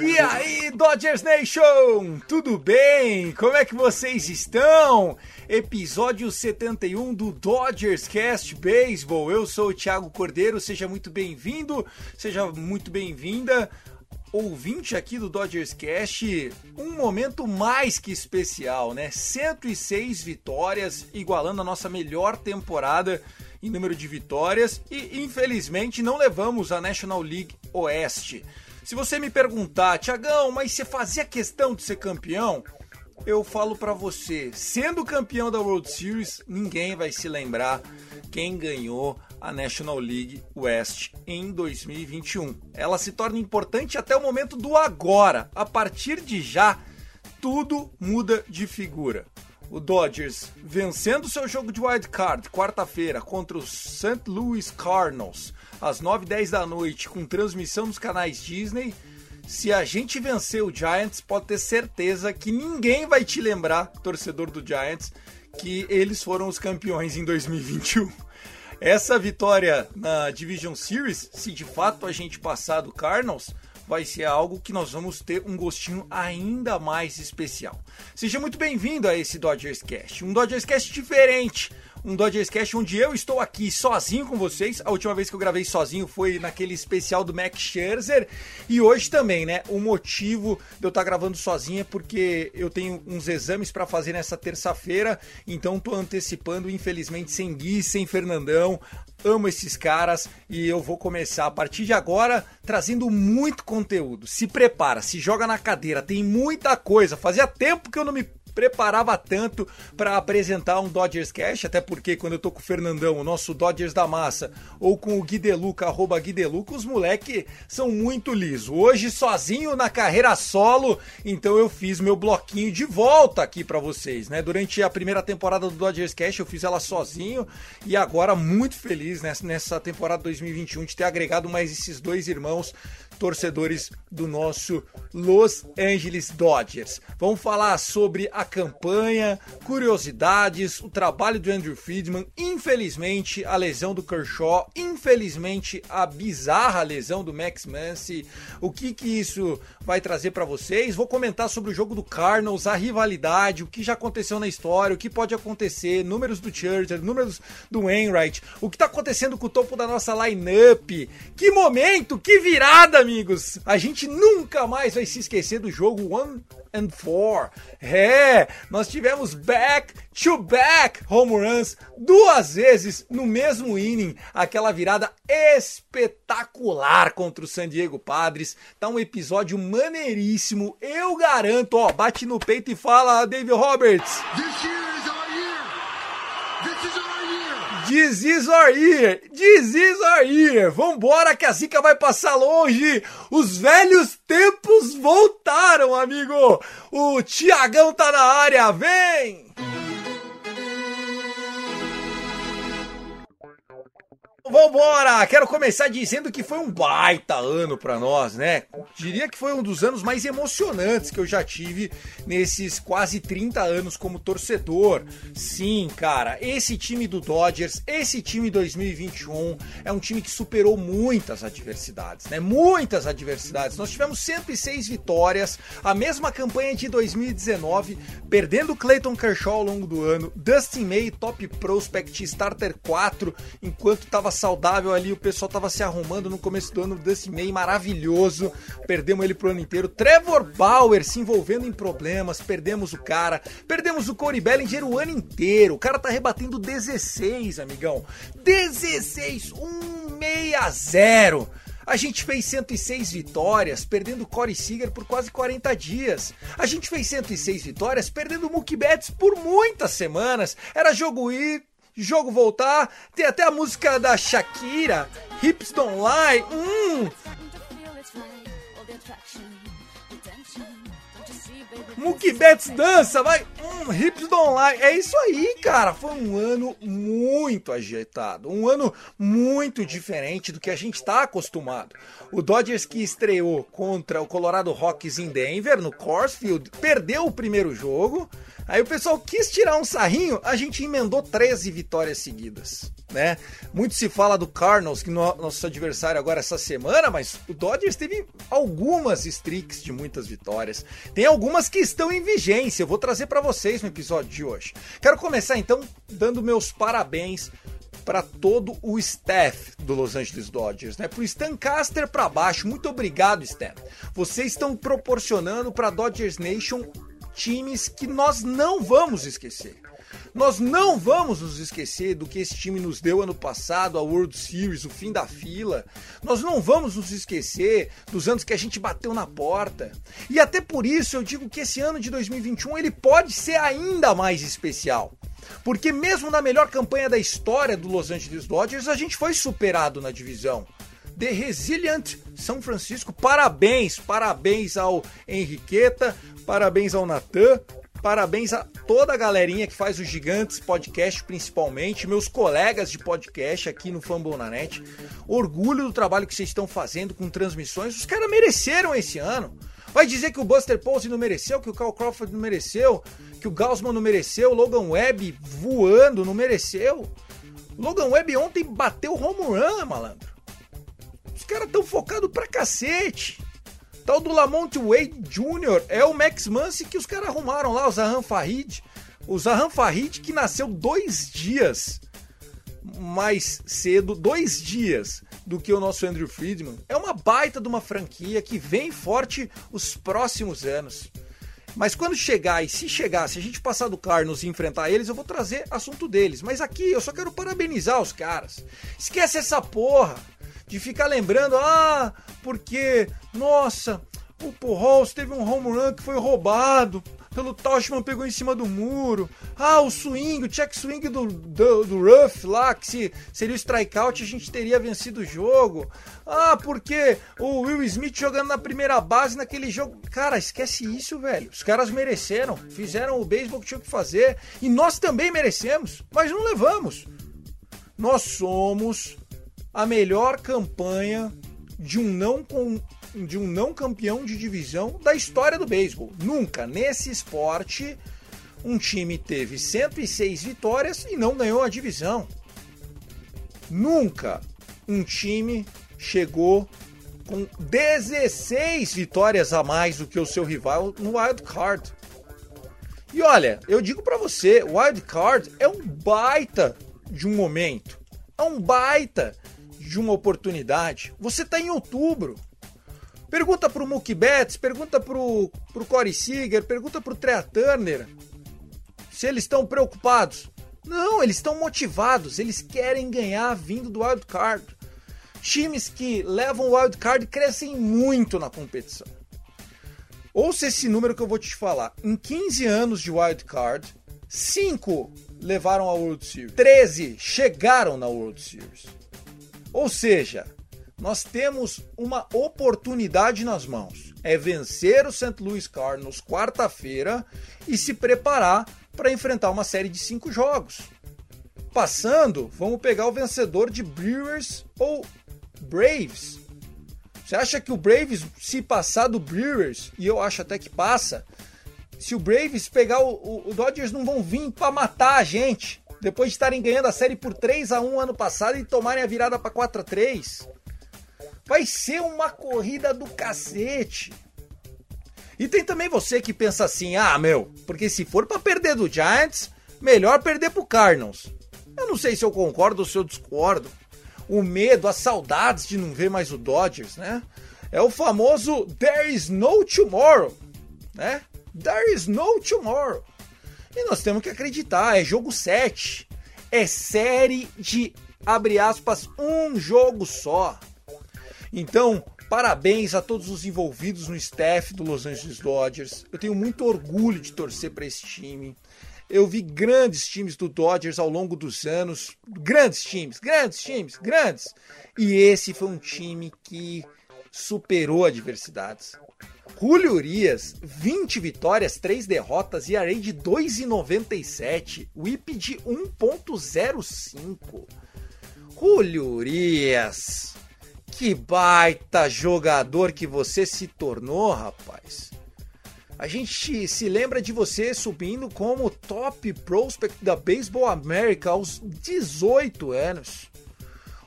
E aí, Dodgers Nation! Tudo bem? Como é que vocês estão? Episódio 71 do Dodgers Cast Baseball. Eu sou o Thiago Cordeiro, seja muito bem-vindo, seja muito bem-vinda. Ouvinte aqui do Dodgers Cast, um momento mais que especial, né? 106 vitórias, igualando a nossa melhor temporada em número de vitórias e infelizmente não levamos a National League Oeste. Se você me perguntar, Tiagão, mas você fazia questão de ser campeão? Eu falo pra você, sendo campeão da World Series, ninguém vai se lembrar quem ganhou a National League West em 2021. Ela se torna importante até o momento do agora. A partir de já, tudo muda de figura. O Dodgers vencendo seu jogo de wild card quarta-feira contra os St. Louis Cardinals às 9h10 da noite com transmissão nos canais Disney. Se a gente vencer o Giants, pode ter certeza que ninguém vai te lembrar, torcedor do Giants, que eles foram os campeões em 2021. Essa vitória na Division Series, se de fato a gente passar do Cardinals, vai ser algo que nós vamos ter um gostinho ainda mais especial. Seja muito bem-vindo a esse Dodgers Cast, um Dodgers Cast diferente, um Dodgers Cast onde eu estou aqui sozinho com vocês. A última vez que eu gravei sozinho foi naquele especial do Max Scherzer e hoje também, né? O motivo de eu estar gravando sozinho é porque eu tenho uns exames para fazer nessa terça-feira, então tô antecipando, infelizmente sem Gui, sem Fernandão. Amo esses caras e eu vou começar a partir de agora trazendo muito conteúdo. Se prepara, se joga na cadeira, tem muita coisa. Fazia tempo que eu não me preparava tanto para apresentar um Dodgers Cash, até porque quando eu tô com o Fernandão, o nosso Dodgers da Massa, ou com o Guideluca, arroba Guideluca, os moleque são muito liso. Hoje sozinho na carreira solo, então eu fiz meu bloquinho de volta aqui para vocês, né? Durante a primeira temporada do Dodgers Cash eu fiz ela sozinho e agora muito feliz nessa, temporada 2021 de ter agregado mais esses dois irmãos torcedores do nosso Los Angeles Dodgers. Vamos falar sobre a campanha, curiosidades, o trabalho do Andrew Friedman, infelizmente a lesão do Kershaw, infelizmente a bizarra lesão do Max Muncy, o que que isso vai trazer para vocês? Vou comentar sobre o jogo do Cardinals, a rivalidade, o que já aconteceu na história, o que pode acontecer, números do Churchill, números do Wainwright, o que tá acontecendo com o topo da nossa lineup. Que momento, que virada, amigos! A gente nunca mais vai se esquecer do jogo One and Four. É, nós tivemos back to back home runs duas vezes no mesmo inning, aquela virada espetacular contra o San Diego Padres. Tá um episódio maneiríssimo, eu garanto, ó, bate no peito e fala, David Roberts. This year is our year. This is. This is our year! This is our year! Vambora que a zica vai passar longe! Os velhos tempos voltaram, amigo! O Tiagão tá na área, vem! Vambora! Quero começar dizendo que foi um baita ano para nós, né? Diria que foi um dos anos mais emocionantes que eu já tive nesses quase 30 anos como torcedor. Sim, cara, esse time do Dodgers, esse time 2021 é um time que superou muitas adversidades, né? Muitas adversidades. Nós tivemos 106 vitórias, a mesma campanha de 2019, perdendo Clayton Kershaw ao longo do ano, Dustin May, top prospect, starter 4, enquanto tava saudável ali, o pessoal tava se arrumando no começo do ano, o Dustin May maravilhoso, perdemos ele pro ano inteiro. Trevor Bauer se envolvendo em problemas, perdemos o cara, perdemos o Corey Bellinger o ano inteiro. O cara tá rebatendo 16, amigão. 16, 160. A gente fez 106 vitórias, perdendo Corey Seager por quase 40 dias. A gente fez 106 vitórias, perdendo o Mookie Betts por muitas semanas. Era jogo ir, jogo voltar. Tem até a música da Shakira, Hips Don't Lie. Hum. Mookie Betts dança, vai. Hum, Hips Don't Lie. É isso aí, cara. Foi um ano muito ajeitado. Um ano muito diferente do que a gente está acostumado. O Dodgers que estreou contra o Colorado Rockies em Denver, no Coors Field, perdeu o primeiro jogo. Aí o pessoal quis tirar um sarrinho, a gente emendou 13 vitórias seguidas, né? Muito se fala do Cardinals, que no, nosso adversário agora essa semana, mas o Dodgers teve algumas streaks de muitas vitórias. Tem algumas que estão em vigência, eu vou trazer para vocês no episódio de hoje. Quero começar então dando meus parabéns para todo o staff do Los Angeles Dodgers, né? Pro Stan Caster para baixo, muito obrigado, Stan. Vocês estão proporcionando para Dodgers Nation times que nós não vamos esquecer. Nós não vamos nos esquecer do que esse time nos deu ano passado, a World Series, o fim da fila. Nós não vamos nos esquecer dos anos que a gente bateu na porta. E até por isso eu digo que esse ano de 2021 ele pode ser ainda mais especial. Porque mesmo na melhor campanha da história do Los Angeles Dodgers, a gente foi superado na divisão. The Resilient São Francisco. Parabéns, parabéns ao Henriqueta, parabéns ao Natan, parabéns a toda a galerinha que faz o Gigantes Podcast, principalmente, meus colegas de podcast aqui no Fambonanet. Orgulho do trabalho que vocês estão fazendo com transmissões. Os caras mereceram esse ano. Vai dizer que o Buster Posey não mereceu, que o Carl Crawford não mereceu, que o Gaussman não mereceu, o Logan Webb voando não mereceu. Logan Webb ontem bateu home run, malandro. Os caras estão focados pra cacete. Tal do Lamont Wade Jr. é o Max Muncy que os caras arrumaram lá, o Zahan Farid. O Zahan Farid que nasceu dois dias mais cedo, dois dias do que o nosso Andrew Friedman. É uma baita de uma franquia que vem forte os próximos anos. Mas quando chegar, e se chegar, se a gente passar do Carlos e enfrentar eles, eu vou trazer assunto deles. Mas aqui eu só quero parabenizar os caras. Esquece essa porra de ficar lembrando, ah, porque, nossa, o Pujols teve um home run que foi roubado pelo Toshman pegou em cima do muro. Ah, o swing, o check swing do, do, do Ruff lá, que se seria o strikeout, a gente teria vencido o jogo. Ah, porque o Will Smith jogando na primeira base naquele jogo. Cara, esquece isso, velho. Os caras mereceram, fizeram o beisebol que tinham que fazer. E nós também merecemos, mas não levamos. Nós somos a melhor campanha de um não com de um não campeão de divisão da história do beisebol. Nunca nesse esporte um time teve 106 vitórias e não ganhou a divisão. Nunca um time chegou com 16 vitórias a mais do que o seu rival no wild card. E olha, eu digo para você, wild card é um baita de um momento. É um baita de uma oportunidade. Você está em outubro. Pergunta pro Mookie Betts, pergunta pro, pro Corey Seager, pergunta pro Trea Turner se eles estão preocupados. Não, eles estão motivados, eles querem ganhar vindo do wild card. Times que levam o wild card crescem muito na competição. Ouça esse número que eu vou te falar. Em 15 anos de wild card, 5 levaram a World Series. 13 chegaram na World Series. Ou seja, nós temos uma oportunidade nas mãos. É vencer o St. Louis Cardinals quarta-feira e se preparar para enfrentar uma série de cinco jogos. passando, vamos pegar o vencedor de Brewers ou Braves. Você acha que o Braves, se passar do Brewers, e eu acho até que passa, se o Braves pegar o, o, o Dodgers, não vão vir para matar a gente. Depois de estarem ganhando a série por 3 a 1 ano passado e tomarem a virada para 4 a 3 Vai ser uma corrida do cacete. E tem também você que pensa assim: ah, meu, porque se for para perder do Giants, melhor perder pro Cardinals. Eu não sei se eu concordo ou se eu discordo. O medo, as saudades de não ver mais o Dodgers, né? É o famoso There is no tomorrow, né? There is no tomorrow. E nós temos que acreditar, é jogo 7. É série de, abre aspas, um jogo só. Então, parabéns a todos os envolvidos no staff do Los Angeles Dodgers. Eu tenho muito orgulho de torcer para esse time. Eu vi grandes times do Dodgers ao longo dos anos, grandes times, grandes times, grandes. E esse foi um time que superou adversidades. Julio Urias, 20 vitórias, 3 derrotas e array de 2,97, whip de 1.05. Julio Urias, que baita jogador que você se tornou, rapaz. A gente se lembra de você subindo como top prospect da Baseball America aos 18 anos.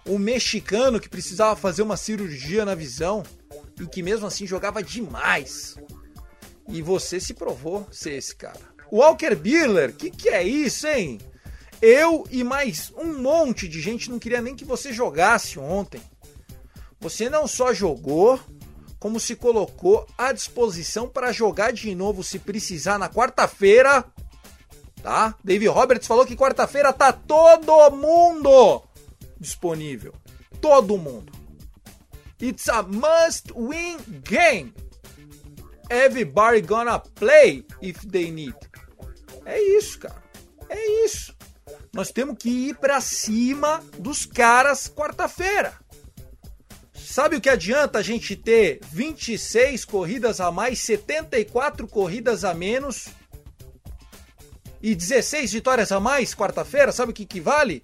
Um mexicano que precisava fazer uma cirurgia na visão e que mesmo assim jogava demais. E você se provou ser esse cara. Walker Buehler, que que é isso, hein? Eu e mais um monte de gente não queria nem que você jogasse ontem. Você não só jogou, como se colocou à disposição para jogar de novo se precisar na quarta-feira. Tá? Dave Roberts falou que quarta-feira tá todo mundo disponível. Todo mundo. It's a must win game. Everybody gonna play if they need. É isso, cara. É isso. Nós temos que ir para cima dos caras quarta-feira. Sabe o que adianta a gente ter 26 corridas a mais, 74 corridas a menos e 16 vitórias a mais quarta-feira? Sabe o que equivale?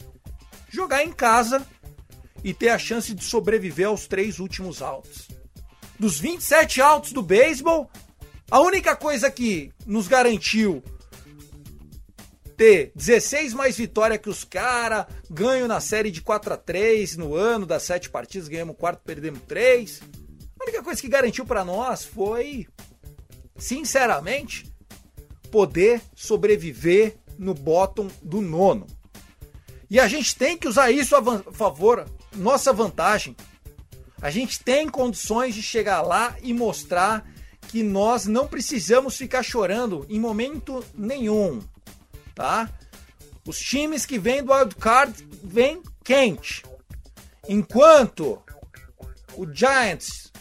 Jogar em casa e ter a chance de sobreviver aos três últimos altos. Dos 27 altos do beisebol, a única coisa que nos garantiu ter 16 mais vitória que os caras, ganho na série de 4 a 3 no ano, das 7 partidas, ganhamos 4, perdemos 3. A única coisa que garantiu para nós foi, sinceramente, poder sobreviver no bottom do nono. E a gente tem que usar isso a favor, nossa vantagem. A gente tem condições de chegar lá e mostrar que nós não precisamos ficar chorando em momento nenhum tá? Os times que vêm do wildcard vêm quente. Enquanto o Giants,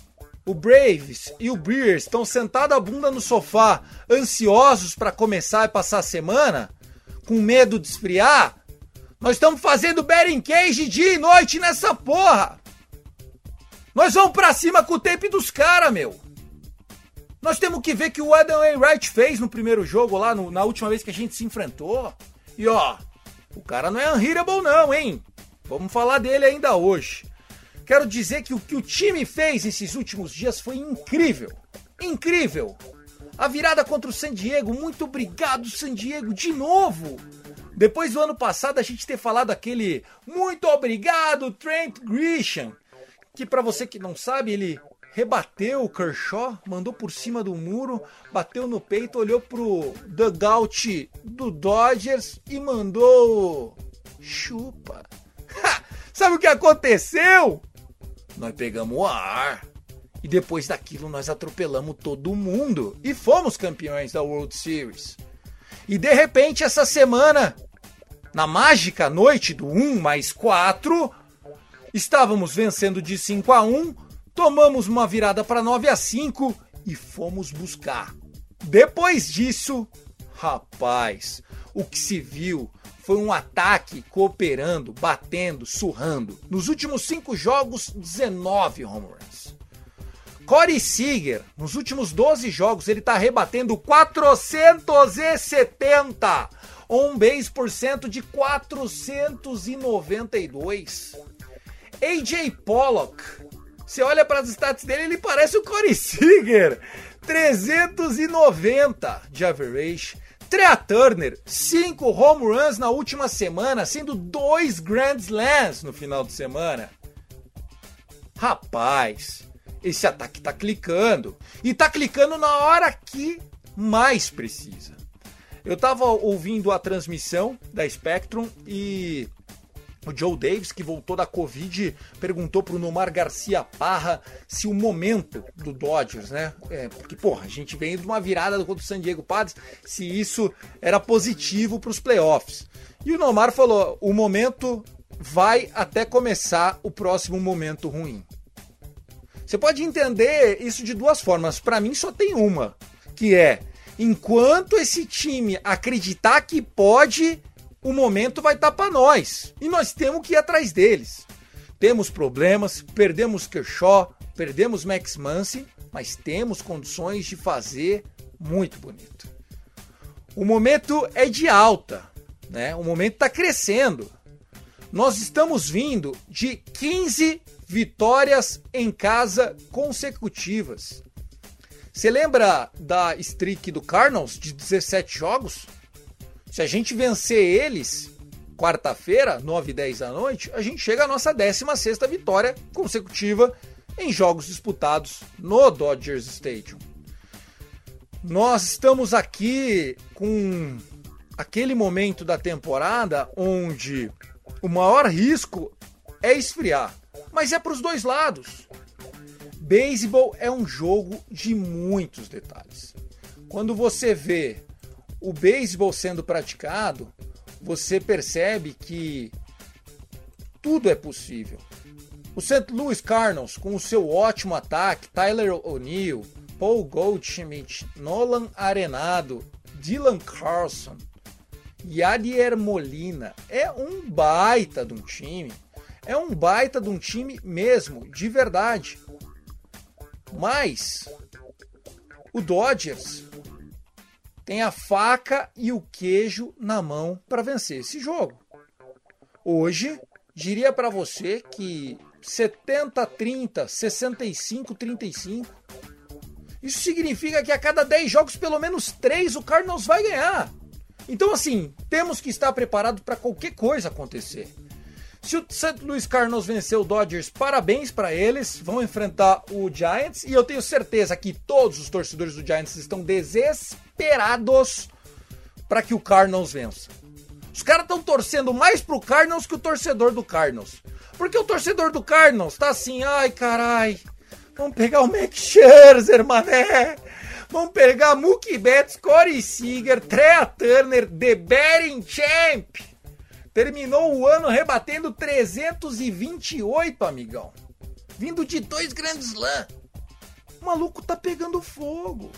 o Braves e o Brewers estão sentados a bunda no sofá, ansiosos para começar e passar a semana, com medo de esfriar, nós estamos fazendo betting cage dia e noite nessa porra. Nós vamos pra cima com o tape dos caras, meu. Nós temos que ver que o Adam Wright fez no primeiro jogo lá, no, na última vez que a gente se enfrentou. E ó, o cara não é unhittable não, hein? Vamos falar dele ainda hoje. Quero dizer que o que o time fez esses últimos dias foi incrível. Incrível! A virada contra o San Diego, muito obrigado, San Diego, de novo! Depois do ano passado a gente ter falado aquele muito obrigado, Trent Grisham, que para você que não sabe, ele rebateu o Kershaw, mandou por cima do muro, bateu no peito, olhou pro dugout do Dodgers e mandou chupa. Sabe o que aconteceu? Nós pegamos o ar. E depois daquilo nós atropelamos todo mundo e fomos campeões da World Series. E de repente essa semana, na mágica noite do 1 mais 4, estávamos vencendo de 5 a 1 tomamos uma virada para 9 a 5 e fomos buscar. Depois disso, rapaz, o que se viu foi um ataque cooperando, batendo, surrando. Nos últimos cinco jogos, 19 home runs. Corey Seager, nos últimos 12 jogos, ele está rebatendo 470. On base por cento de 492. AJ Pollock. Você olha para as stats dele, ele parece o Corey Seager. 390 de average. Trea Turner, 5 home runs na última semana, sendo dois Grand Slams no final de semana. Rapaz, esse ataque tá clicando. E tá clicando na hora que mais precisa. Eu tava ouvindo a transmissão da Spectrum e o Joe Davis, que voltou da Covid, perguntou pro Nomar Garcia Parra se o momento do Dodgers, né? É, porque, porra, a gente vem de uma virada contra o San Diego Padres, se isso era positivo para os playoffs. E o Nomar falou: o momento vai até começar o próximo momento ruim. Você pode entender isso de duas formas. Para mim, só tem uma, que é enquanto esse time acreditar que pode, o momento vai estar tá para nós. E nós temos que ir atrás deles. Temos problemas, perdemos Kershaw, perdemos Max Muncy, mas temos condições de fazer muito bonito. O momento é de alta, né? O momento está crescendo. Nós estamos vindo de 15 vitórias em casa consecutivas. Você lembra da streak do Cardinals de 17 jogos? Se a gente vencer eles quarta-feira, 9 e 10 da noite, a gente chega à nossa 16 vitória consecutiva em jogos disputados no Dodgers Stadium. Nós estamos aqui com aquele momento da temporada onde o maior risco é esfriar, mas é para os dois lados. Beisebol é um jogo de muitos detalhes. Quando você vê o beisebol sendo praticado, você percebe que tudo é possível. O St. Louis Cardinals, com o seu ótimo ataque, Tyler O'Neill, Paul Goldschmidt, Nolan Arenado, Dylan Carlson, Yadier Molina, é um baita de um time. É um baita de um time mesmo, de verdade. Mas o Dodgers tem a faca e o queijo na mão para vencer esse jogo. Hoje, diria para você que 70 30, 65 35. Isso significa que a cada 10 jogos, pelo menos 3 o Cardinals vai ganhar. Então assim, temos que estar preparado para qualquer coisa acontecer. Se o St. Louis Cardinals vencer o Dodgers, parabéns para eles. Vão enfrentar o Giants e eu tenho certeza que todos os torcedores do Giants estão desesperados para que o Cardinals vença. Os caras estão torcendo mais pro Cardinals que o torcedor do Cardinals. Porque o torcedor do Cardinals tá assim, ai carai, vamos pegar o Max Scherzer, mané. Vamos pegar Mookie Betts, Corey Seager, Trea Turner, The Betting Champ. Terminou o ano rebatendo 328, amigão. Vindo de dois grandes Slam. O maluco tá pegando fogo.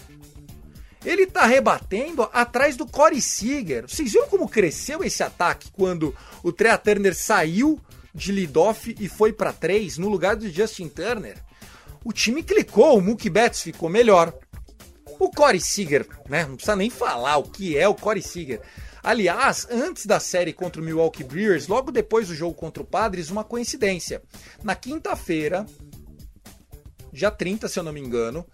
Ele tá rebatendo atrás do Corey Seager. Vocês viram como cresceu esse ataque quando o Trea Turner saiu de leadoff e foi para três no lugar do Justin Turner? O time clicou, o Mookie Betts ficou melhor. O Corey Seager, né? Não precisa nem falar o que é o Corey Seager. Aliás, antes da série contra o Milwaukee Brewers, logo depois do jogo contra o Padres, uma coincidência. Na quinta-feira, dia 30, se eu não me engano,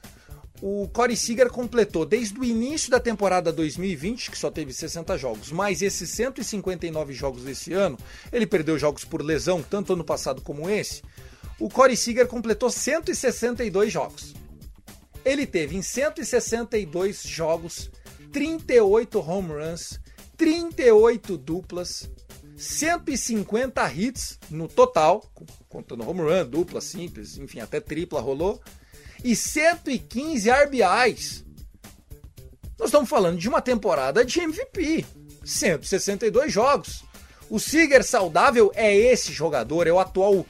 o Corey Seager completou desde o início da temporada 2020, que só teve 60 jogos, mais esses 159 jogos desse ano, ele perdeu jogos por lesão, tanto ano passado como esse. O Corey Seager completou 162 jogos. Ele teve em 162 jogos 38 home runs, 38 duplas, 150 hits no total, contando home run, dupla, simples, enfim, até tripla rolou, e 115 RBIs. Nós estamos falando de uma temporada de MVP, 162 jogos. O Seager saudável é esse jogador, é o atual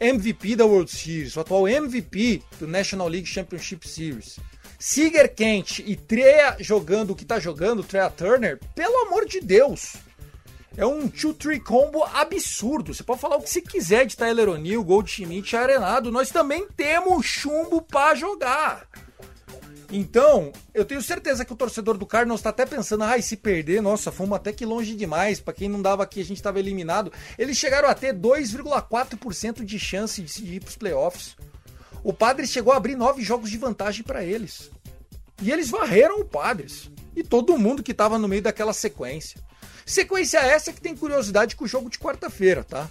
MVP da World Series, o atual MVP do National League Championship Series. Seager Kent e Treya jogando o que tá jogando, Treya Turner, pelo amor de Deus. É um 2-3 combo absurdo. Você pode falar o que você quiser de Tyler O'Neill, Goldschmidt Arenado. Nós também temos chumbo para jogar. Então, eu tenho certeza que o torcedor do Cardinals está até pensando, ai, se perder, nossa, fomos até que longe demais. Para quem não dava aqui, a gente estava eliminado. Eles chegaram a ter 2,4% de chance de ir para os playoffs. O Padres chegou a abrir nove jogos de vantagem para eles. E eles varreram o Padres. E todo mundo que estava no meio daquela sequência. Sequência essa que tem curiosidade com o jogo de quarta-feira, tá?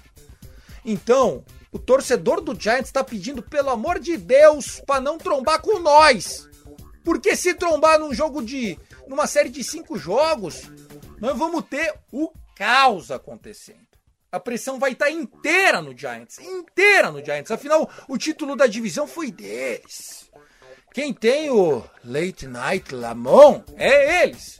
Então, o torcedor do Giants está pedindo, pelo amor de Deus, para não trombar com nós. Porque se trombar num jogo de. numa série de cinco jogos, nós vamos ter o caos acontecendo. A pressão vai estar tá inteira no Giants. Inteira no Giants. Afinal, o título da divisão foi deles. Quem tem o Late Night Lamont é eles.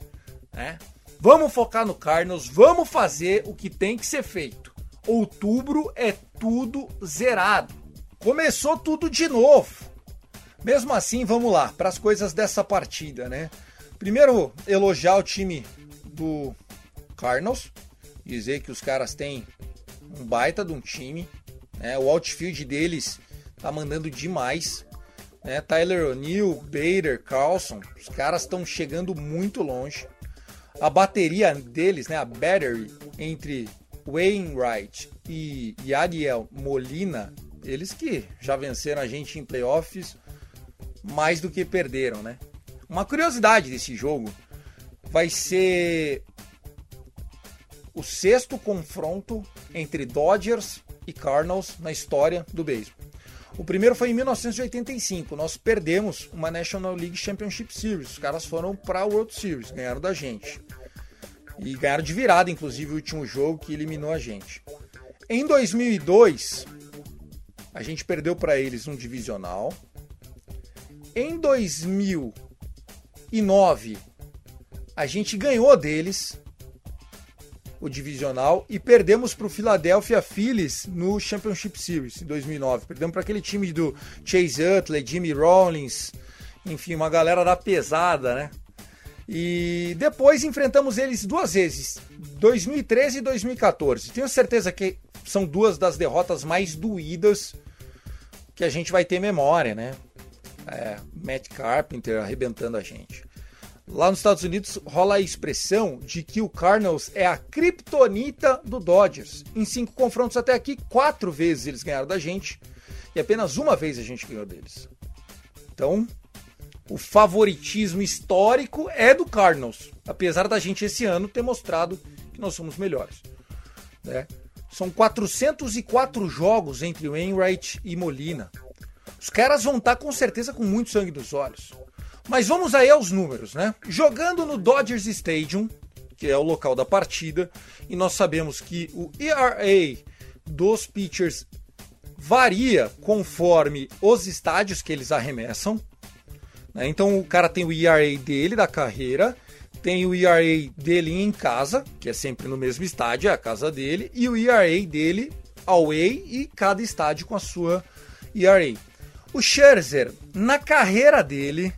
Né? Vamos focar no Cardinals, vamos fazer o que tem que ser feito. Outubro é tudo zerado. Começou tudo de novo. Mesmo assim, vamos lá para as coisas dessa partida, né? Primeiro, elogiar o time do Cardinals, dizer que os caras têm um baita de um time, né? O outfield deles tá mandando demais, né? Tyler O'Neill, Bader, Carlson, os caras estão chegando muito longe a bateria deles, né, a battery entre Wainwright e Yadiel Molina, eles que já venceram a gente em playoffs mais do que perderam, né? Uma curiosidade desse jogo vai ser o sexto confronto entre Dodgers e Cardinals na história do beisebol. O primeiro foi em 1985. Nós perdemos uma National League Championship Series. Os caras foram para a World Series, ganharam da gente. E ganharam de virada, inclusive, o último jogo que eliminou a gente. Em 2002, a gente perdeu para eles um divisional. Em 2009, a gente ganhou deles o divisional e perdemos para o Philadelphia Phillies no Championship Series em 2009. Perdemos para aquele time do Chase Utley, Jimmy Rollins, enfim, uma galera da pesada, né? E depois enfrentamos eles duas vezes, 2013 e 2014. Tenho certeza que são duas das derrotas mais doídas que a gente vai ter memória, né? É, Matt Carpenter arrebentando a gente. Lá nos Estados Unidos rola a expressão de que o Cardinals é a criptonita do Dodgers. Em cinco confrontos até aqui, quatro vezes eles ganharam da gente e apenas uma vez a gente ganhou deles. Então, o favoritismo histórico é do Cardinals, apesar da gente esse ano ter mostrado que nós somos melhores. Né? São 404 jogos entre Wainwright e Molina. Os caras vão estar com certeza com muito sangue dos olhos. Mas vamos aí aos números, né? Jogando no Dodgers Stadium, que é o local da partida, e nós sabemos que o ERA dos pitchers varia conforme os estádios que eles arremessam. Né? Então o cara tem o ERA dele da carreira, tem o ERA dele em casa, que é sempre no mesmo estádio, é a casa dele, e o ERA dele away e cada estádio com a sua ERA. O Scherzer, na carreira dele,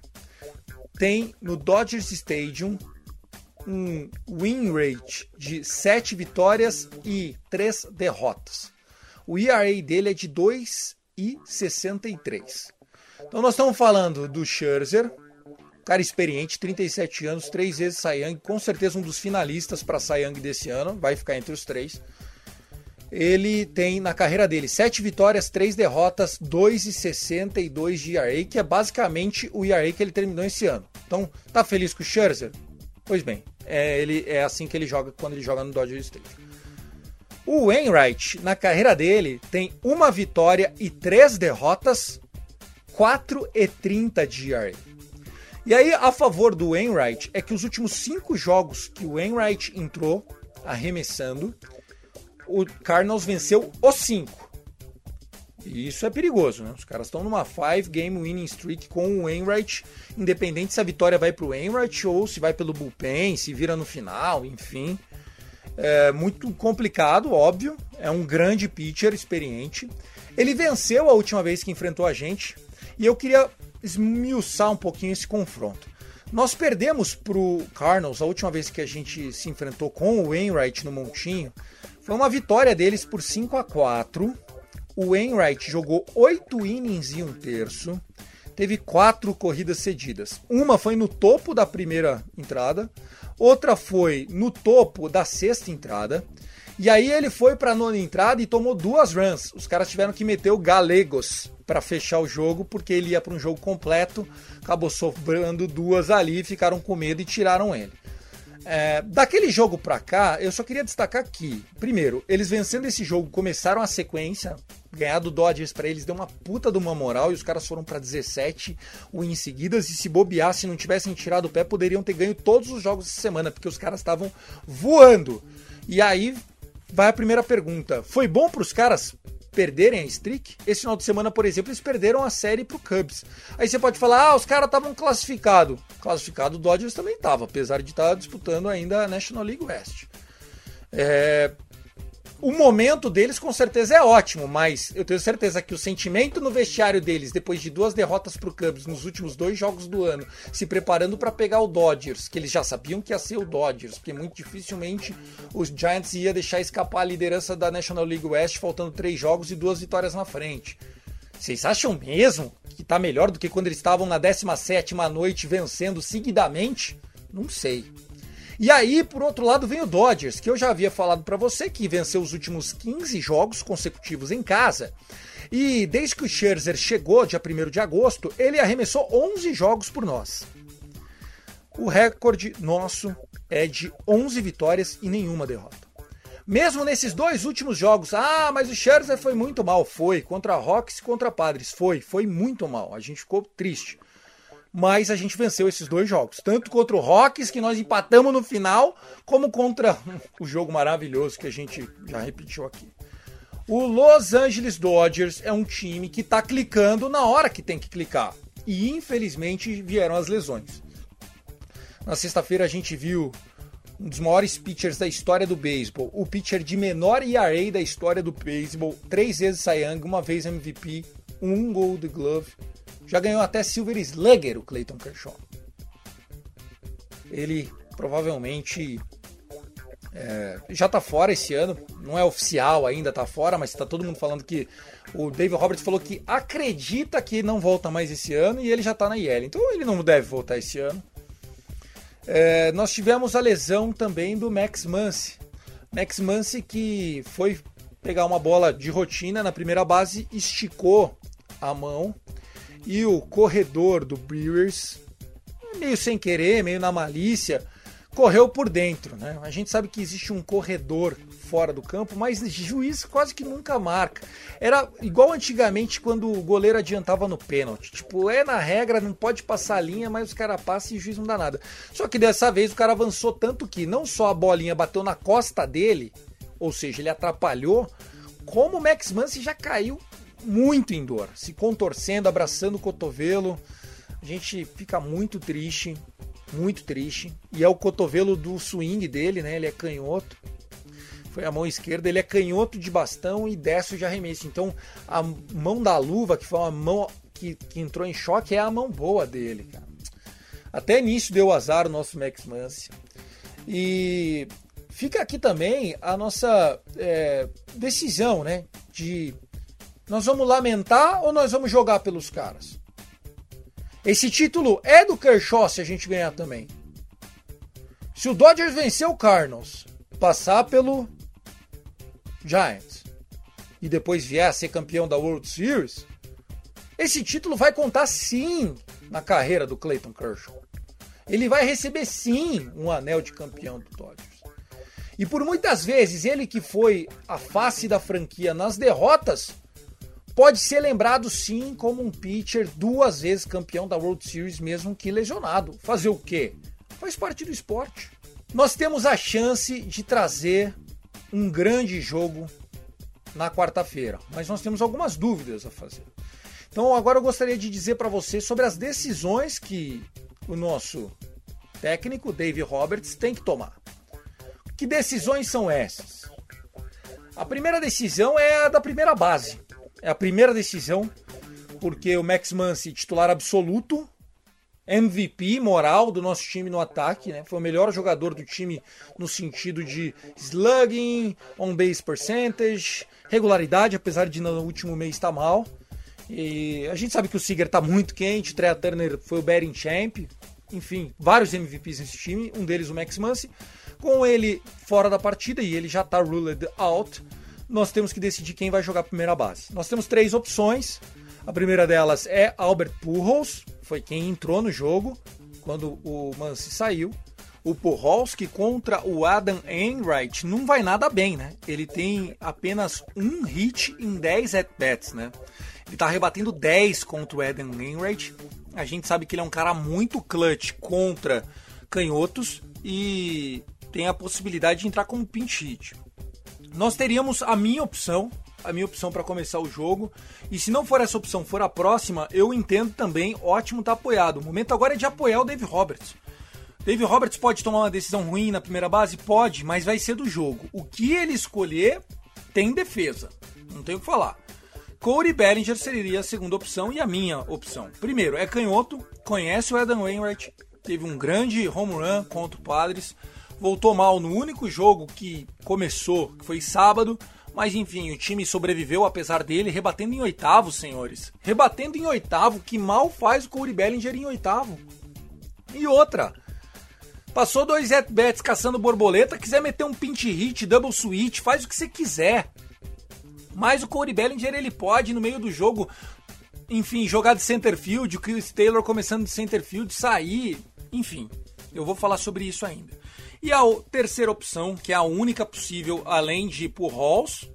tem no Dodgers Stadium um win rate de 7 vitórias e 3 derrotas. O ERA dele é de 2,63. Então nós estamos falando do Scherzer, cara experiente, 37 anos, três vezes Cy Young, com certeza um dos finalistas para Young desse ano, vai ficar entre os três. Ele tem na carreira dele 7 vitórias, 3 derrotas, 2,62 de ERA, que é basicamente o ERA que ele terminou esse ano. Então, tá feliz com o Scherzer? Pois bem, é, ele, é assim que ele joga quando ele joga no Dodger Stadium. O Wainwright, na carreira dele, tem uma vitória e três derrotas, 4,30 de ERA. E aí, a favor do Wainwright, é que os últimos cinco jogos que o Wainwright entrou arremessando, o Cardinals venceu os cinco. E isso é perigoso, né? Os caras estão numa five game winning streak com o Wainwright, independente se a vitória vai para o Wainwright ou se vai pelo bullpen, se vira no final, enfim. É muito complicado, óbvio. É um grande pitcher experiente. Ele venceu a última vez que enfrentou a gente e eu queria esmiuçar um pouquinho esse confronto. Nós perdemos pro Cardinals a última vez que a gente se enfrentou com o Wainwright no Montinho. Foi uma vitória deles por 5 a 4 o Wainwright jogou 8 innings e um terço, teve quatro corridas cedidas. Uma foi no topo da primeira entrada, outra foi no topo da sexta entrada. E aí ele foi para a nona entrada e tomou duas runs. Os caras tiveram que meter o Galegos para fechar o jogo, porque ele ia para um jogo completo, acabou sobrando duas ali, ficaram com medo e tiraram ele. É, daquele jogo pra cá, eu só queria destacar que, primeiro, eles vencendo esse jogo começaram a sequência. Ganhar do Dodgers para eles deu uma puta de uma moral e os caras foram para 17 wins seguidas. E se bobear, se não tivessem tirado o pé, poderiam ter ganho todos os jogos essa semana, porque os caras estavam voando. E aí vai a primeira pergunta: foi bom para os caras? Perderem a streak, esse final de semana, por exemplo, eles perderam a série pro Cubs. Aí você pode falar, ah, os caras estavam classificados. Classificado o Dodgers também estava, apesar de estar tá disputando ainda a National League West. É, o momento deles com certeza é ótimo, mas eu tenho certeza que o sentimento no vestiário deles, depois de duas derrotas para o Cubs nos últimos dois jogos do ano, se preparando para pegar o Dodgers, que eles já sabiam que ia ser o Dodgers, porque muito dificilmente os Giants ia deixar escapar a liderança da National League West, faltando três jogos e duas vitórias na frente. Vocês acham mesmo que está melhor do que quando eles estavam na 17 noite vencendo seguidamente? Não sei. E aí, por outro lado, vem o Dodgers, que eu já havia falado para você que venceu os últimos 15 jogos consecutivos em casa. E desde que o Scherzer chegou, dia 1 de agosto, ele arremessou 11 jogos por nós. O recorde nosso é de 11 vitórias e nenhuma derrota. Mesmo nesses dois últimos jogos, ah, mas o Scherzer foi muito mal. Foi, contra Rocks contra Padres. Foi, foi muito mal. A gente ficou triste mas a gente venceu esses dois jogos, tanto contra o Rockies, que nós empatamos no final, como contra o jogo maravilhoso que a gente já repetiu aqui. O Los Angeles Dodgers é um time que está clicando na hora que tem que clicar. E infelizmente vieram as lesões. Na sexta-feira a gente viu um dos maiores pitchers da história do beisebol, o pitcher de menor ERA da história do beisebol, três vezes Cy Young, uma vez MVP, um Gold Glove já ganhou até Silver Slugger o Clayton Kershaw. Ele provavelmente é, já tá fora esse ano, não é oficial ainda, tá fora, mas tá todo mundo falando que o David Roberts falou que acredita que não volta mais esse ano e ele já tá na IL, então ele não deve voltar esse ano. É, nós tivemos a lesão também do Max Muncy. Max Muncy que foi pegar uma bola de rotina na primeira base, esticou a mão e o corredor do Brewers, meio sem querer, meio na malícia, correu por dentro. Né? A gente sabe que existe um corredor fora do campo, mas juiz quase que nunca marca. Era igual antigamente quando o goleiro adiantava no pênalti. Tipo, é na regra, não pode passar a linha, mas os caras passam e o juiz não dá nada. Só que dessa vez o cara avançou tanto que não só a bolinha bateu na costa dele, ou seja, ele atrapalhou, como o Max Muncy já caiu muito em dor, se contorcendo, abraçando o cotovelo. A gente fica muito triste, muito triste. E é o cotovelo do swing dele, né? Ele é canhoto. Foi a mão esquerda, ele é canhoto de bastão e destro de arremesso. Então, a mão da luva, que foi uma mão que, que entrou em choque, é a mão boa dele, cara. Até nisso deu azar o nosso Max Muncy. E fica aqui também a nossa é, decisão, né? De nós vamos lamentar ou nós vamos jogar pelos caras? Esse título é do Kershaw se a gente ganhar também. Se o Dodgers vencer o Cardinals, passar pelo Giants e depois vier a ser campeão da World Series, esse título vai contar sim na carreira do Clayton Kershaw. Ele vai receber sim um anel de campeão do Dodgers. E por muitas vezes ele que foi a face da franquia nas derrotas, pode ser lembrado sim como um pitcher duas vezes campeão da World Series, mesmo que lesionado. Fazer o quê? Faz parte do esporte. Nós temos a chance de trazer um grande jogo na quarta-feira, mas nós temos algumas dúvidas a fazer. Então agora eu gostaria de dizer para você sobre as decisões que o nosso técnico Dave Roberts tem que tomar. Que decisões são essas? A primeira decisão é a da primeira base. É a primeira decisão, porque o Max Muncy, titular absoluto, MVP moral do nosso time no ataque, né? Foi o melhor jogador do time no sentido de slugging, on base percentage, regularidade, apesar de no último mês estar mal. E a gente sabe que o Seager tá muito quente, Trey Turner foi o batting champ, enfim, vários MVPs nesse time, um deles o Max Muncy. Com ele fora da partida e ele já tá ruled out, nós temos que decidir quem vai jogar a primeira base. Nós temos três opções. A primeira delas é Albert Pujols, foi quem entrou no jogo quando o Muncy saiu. O Pujols que contra o Adam Enright não vai nada bem, né? Ele tem apenas um hit em 10 at-bats, né? Ele tá rebatendo 10 contra o Adam Enright. A gente sabe que ele é um cara muito clutch contra canhotos e tem a possibilidade de entrar como pinch hit. Nós teríamos a minha opção, a minha opção para começar o jogo. E se não for essa opção, for a próxima, eu entendo também, ótimo tá apoiado. O momento agora é de apoiar o Dave Roberts. Dave Roberts pode tomar uma decisão ruim na primeira base? Pode, mas vai ser do jogo. O que ele escolher tem defesa. Não tem o que falar. Corey Bellinger seria a segunda opção e a minha opção. Primeiro, é canhoto, conhece o Adam Wainwright, teve um grande home run contra o Padres, voltou mal no único jogo que começou, que foi sábado, mas enfim, o time sobreviveu apesar dele, rebatendo em oitavo, senhores. Rebatendo em oitavo, que mal faz o Corey Bellinger em oitavo. E outra, passou dois at-bats caçando borboleta, quiser meter um pinch hit, double switch, faz o que você quiser. Mas o Corey Bellinger ele pode no meio do jogo, enfim, jogar de center field, o Chris Taylor começando de center field, sair, enfim. Eu vou falar sobre isso ainda. E a terceira opção, que é a única possível, além de Halls,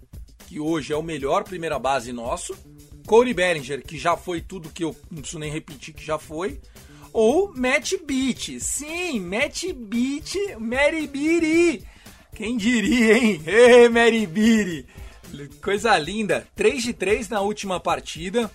que hoje é o melhor primeira base nosso, Corey Bellinger, que já foi tudo que eu não preciso nem repetir que já foi, ou Matt Beat. Sim, Matt Beat, Beatty. Quem diria, hein? Ei, Mary Beatty. Coisa linda. 3 de 3 na última partida.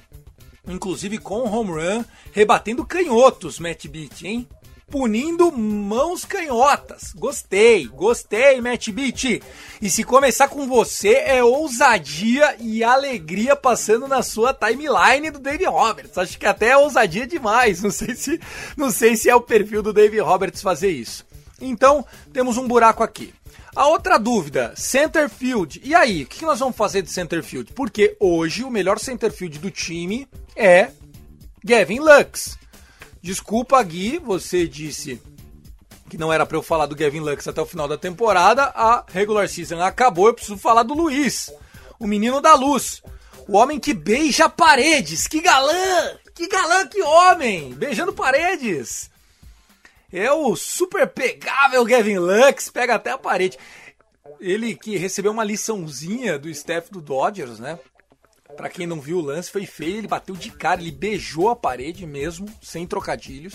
Inclusive com home run, rebatendo canhotos, Matt Beat, hein? Punindo mãos canhotas. Gostei, gostei, Matt Beat. E se começar com você, é ousadia e alegria passando na sua timeline do Dave Roberts. Acho que até é ousadia demais. Não sei se, não sei se é o perfil do Dave Roberts fazer isso. Então, temos um buraco aqui. A outra dúvida, center field. E aí, o que nós vamos fazer de center field? Porque hoje o melhor center field do time é Gavin Lux. Desculpa, Gui, você disse que não era para eu falar do Gavin Lux até o final da temporada. A regular season acabou, eu preciso falar do Luiz, o menino da luz. O homem que beija paredes. Que galã! Que galã, que homem! Beijando paredes é o super pegável Gavin Lux, pega até a parede. Ele que recebeu uma liçãozinha do staff do Dodgers, né? Pra quem não viu o lance, foi feio, ele bateu de cara, ele beijou a parede mesmo, sem trocadilhos.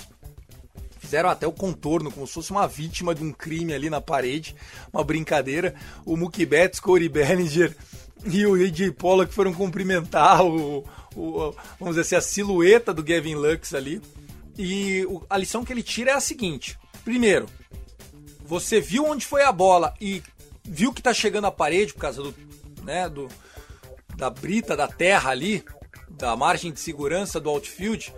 Fizeram até o contorno, como se fosse uma vítima de um crime ali na parede, uma brincadeira. O Mookie Corey Bellinger e o AJ Pollock foram cumprimentar o, o, vamos dizer assim, a silhueta do Gavin Lux ali. E a lição que ele tira é a seguinte: primeiro, você viu onde foi a bola e viu que tá chegando a parede por causa do, né, do da brita da terra ali, da margem de segurança do outfield,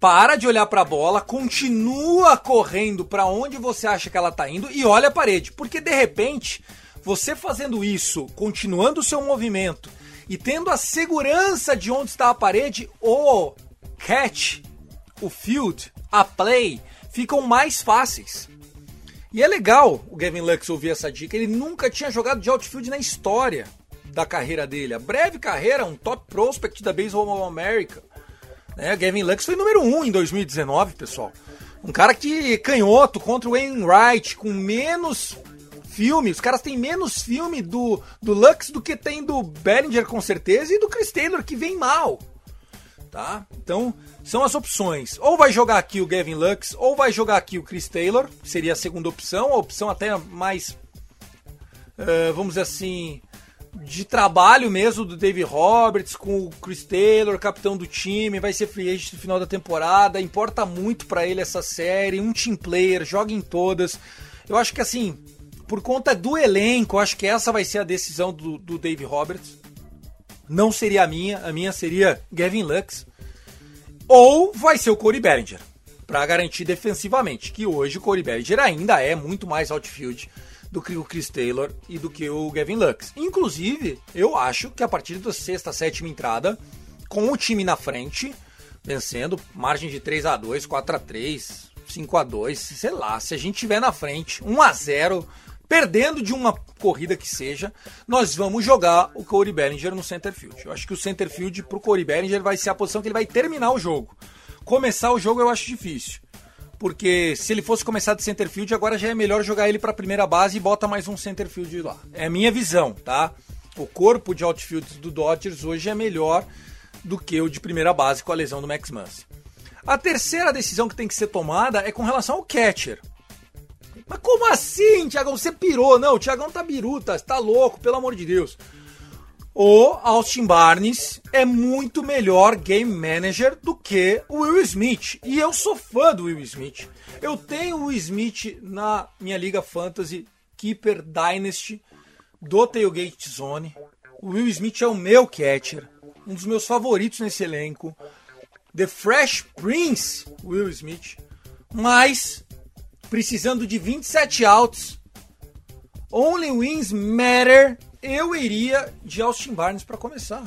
para de olhar para a bola, continua correndo para onde você acha que ela tá indo e olha a parede, porque de repente, você fazendo isso, continuando o seu movimento e tendo a segurança de onde está a parede, o catch o field, a play, ficam mais fáceis. E é legal o Gavin Lux ouvir essa dica. Ele nunca tinha jogado de outfield na história da carreira dele. A breve carreira, um top prospect da Baseball of America. Né? Gavin Lux foi número 1 um em 2019, pessoal. Um cara que canhoto contra o Wainwright, com menos filme. Os caras têm menos filme do, do Lux do que tem do Bellinger, com certeza, e do Chris Taylor, que vem mal. Tá? Então, são as opções. Ou vai jogar aqui o Gavin Lux, ou vai jogar aqui o Chris Taylor, seria a segunda opção, a opção até mais, uh, vamos dizer assim, de trabalho mesmo do Dave Roberts com o Chris Taylor, capitão do time, vai ser free agent no final da temporada, importa muito para ele essa série, um team player, joga em todas. Eu acho que assim, por conta do elenco, acho que essa vai ser a decisão do, do Dave Roberts. Não seria a minha, a minha seria Gavin Lux. Ou vai ser o Corey Bellinger, para garantir defensivamente, que hoje o Corey Bellinger ainda é muito mais outfield do que o Chris Taylor e do que o Gavin Lux. Inclusive, eu acho que a partir da sexta, sétima entrada, com o time na frente, vencendo, margem de 3 a 2 4 a 3 5 a 2 sei lá, se a gente tiver na frente, 1 a 0 perdendo de uma corrida que seja, nós vamos jogar o Corey Bellinger no center field. Eu acho que o center field pro Corey Bellinger vai ser a posição que ele vai terminar o jogo. Começar o jogo eu acho difícil. Porque se ele fosse começar de center field, agora já é melhor jogar ele para a primeira base e bota mais um center field lá. É minha visão, tá? O corpo de outfield do Dodgers hoje é melhor do que o de primeira base com a lesão do Max Muncy. A terceira decisão que tem que ser tomada é com relação ao catcher. Mas como assim, Tiagão? Você pirou? Não, o Tiagão tá biruta, tá louco, pelo amor de Deus. O Austin Barnes é muito melhor game manager do que o Will Smith. E eu sou fã do Will Smith. Eu tenho o Will Smith na minha Liga Fantasy Keeper Dynasty do Tailgate Zone. O Will Smith é o meu catcher, um dos meus favoritos nesse elenco. The Fresh Prince, Will Smith. Mas, precisando de 27 outs, Only Wins Matter, eu iria de Austin Barnes para começar.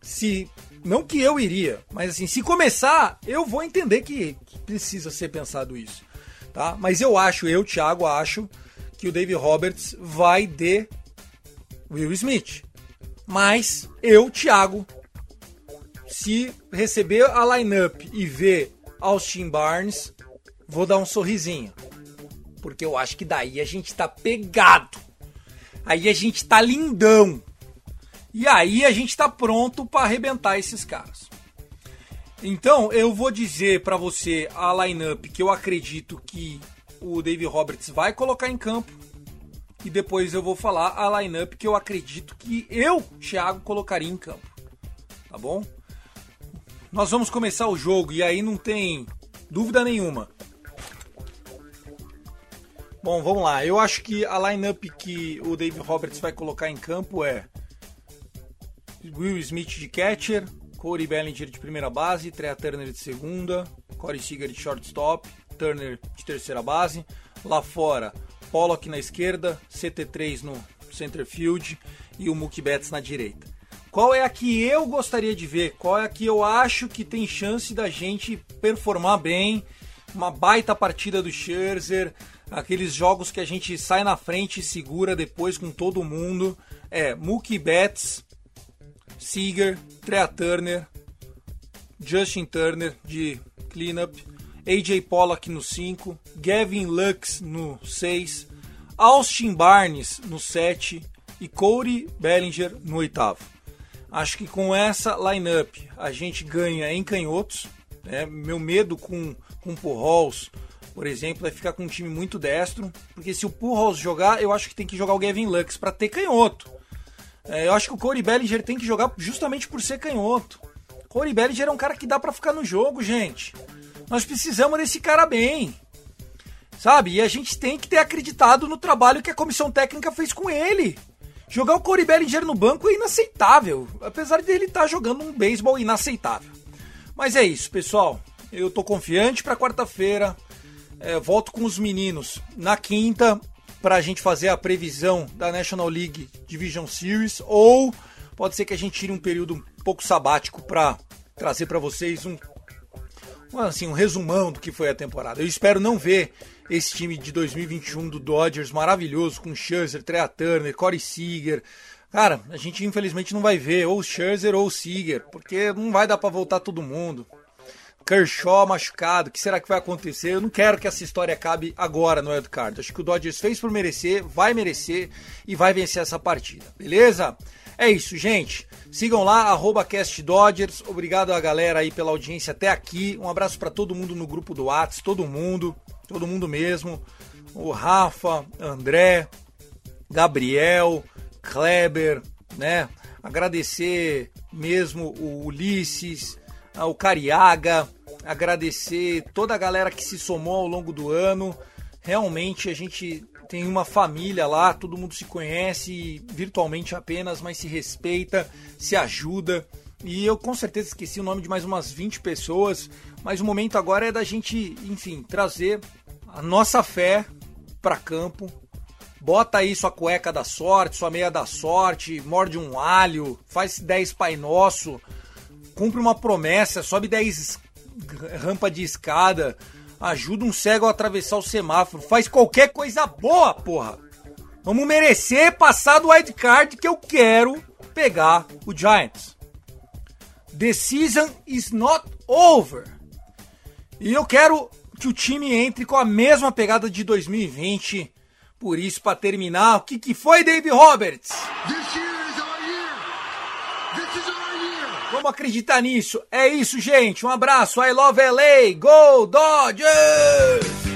Se não que eu iria, mas assim, se começar, eu vou entender que, precisa ser pensado isso, tá? Mas eu acho, eu, Thiago, acho que o Dave Roberts vai de Will Smith. Mas eu, Thiago, se receber a lineup e ver Austin Barnes, vou dar um sorrisinho. Porque eu acho que daí a gente tá pegado. Aí a gente tá lindão. E aí a gente tá pronto para arrebentar esses caras. Então, eu vou dizer para você a lineup que eu acredito que o Dave Roberts vai colocar em campo. E depois eu vou falar a lineup que eu acredito que eu, Thiago, colocaria em campo. Tá bom? Nós vamos começar o jogo e aí não tem dúvida nenhuma. Bom, vamos lá. Eu acho que a lineup que o Dave Roberts vai colocar em campo é Will Smith de catcher, Corey Bellinger de primeira base, Trea Turner de segunda, Corey Seager de shortstop, Turner de terceira base. Lá fora, Pollock na esquerda, CT3 no center field e o Mookie Betts na direita. Qual é a que eu gostaria de ver? Qual é a que eu acho que tem chance da gente performar bem? Uma baita partida do Scherzer, aqueles jogos que a gente sai na frente e segura depois com todo mundo. É Mookie Betts, Seager, Trea Turner, Justin Turner de cleanup, AJ Pollock no 5, Gavin Lux no 6, Austin Barnes no 7 e Corey Bellinger no oitavo. Acho que com essa lineup a gente ganha em canhotos. Né? Meu medo com, com Pujols, por exemplo, é ficar com um time muito destro. Porque se o Pujols jogar, eu acho que tem que jogar o Gavin Lux para ter canhoto. É, eu acho que o Corey Bellinger tem que jogar justamente por ser canhoto. Corey Bellinger é um cara que dá para ficar no jogo, gente. Nós precisamos desse cara bem. Sabe? E a gente tem que ter acreditado no trabalho que a comissão técnica fez com ele. Jogar o Corey Bellinger no banco é inaceitável, apesar de ele estar tá jogando um beisebol inaceitável. Mas é isso, pessoal. Eu tô confiante para quarta-feira. É, volto com os meninos na quinta para a gente fazer a previsão da National League Division Series ou pode ser que a gente tire um período um pouco sabático para trazer para vocês um assim um resumão do que foi a temporada. Eu espero não ver esse time de 2021 do Dodgers maravilhoso com Scherzer, Trea Turner, Corey Seager. Cara, a gente infelizmente não vai ver ou Scherzer ou Seager, porque não vai dar para voltar todo mundo. Kershaw machucado, o que será que vai acontecer? Eu não quero que essa história acabe agora no Card. Acho que o Dodgers fez por merecer, vai merecer e vai vencer essa partida, beleza? É isso, gente. Sigam lá, arroba CastDodgers. Obrigado a galera aí pela audiência até aqui. Um abraço para todo mundo no grupo do Whats, todo mundo todo mundo mesmo. O Rafa, André, Gabriel, Kleber, né? Agradecer mesmo o Ulisses, o Cariaga, agradecer toda a galera que se somou ao longo do ano. Realmente a gente tem uma família lá, todo mundo se conhece virtualmente apenas, mas se respeita, se ajuda. E eu com certeza esqueci o nome de mais umas 20 pessoas, mas o momento agora é da gente, enfim, trazer a nossa fé para campo, Bota aí sua cueca da sorte, sua meia da sorte, morde um alho, faz 10 Pai Nosso, cumpre uma promessa, sobe 10 rampa de escada, ajuda um cego a atravessar o semáforo, faz qualquer coisa boa, porra. Vamos merecer passar do wild card que eu quero pegar o Giants. The season is not over. E eu quero que o time entre com a mesma pegada de 2020 por isso, para terminar, o que, que foi, Dave Roberts? Vamos acreditar nisso. É isso, gente. Um abraço. I love LA. Go Dodgers!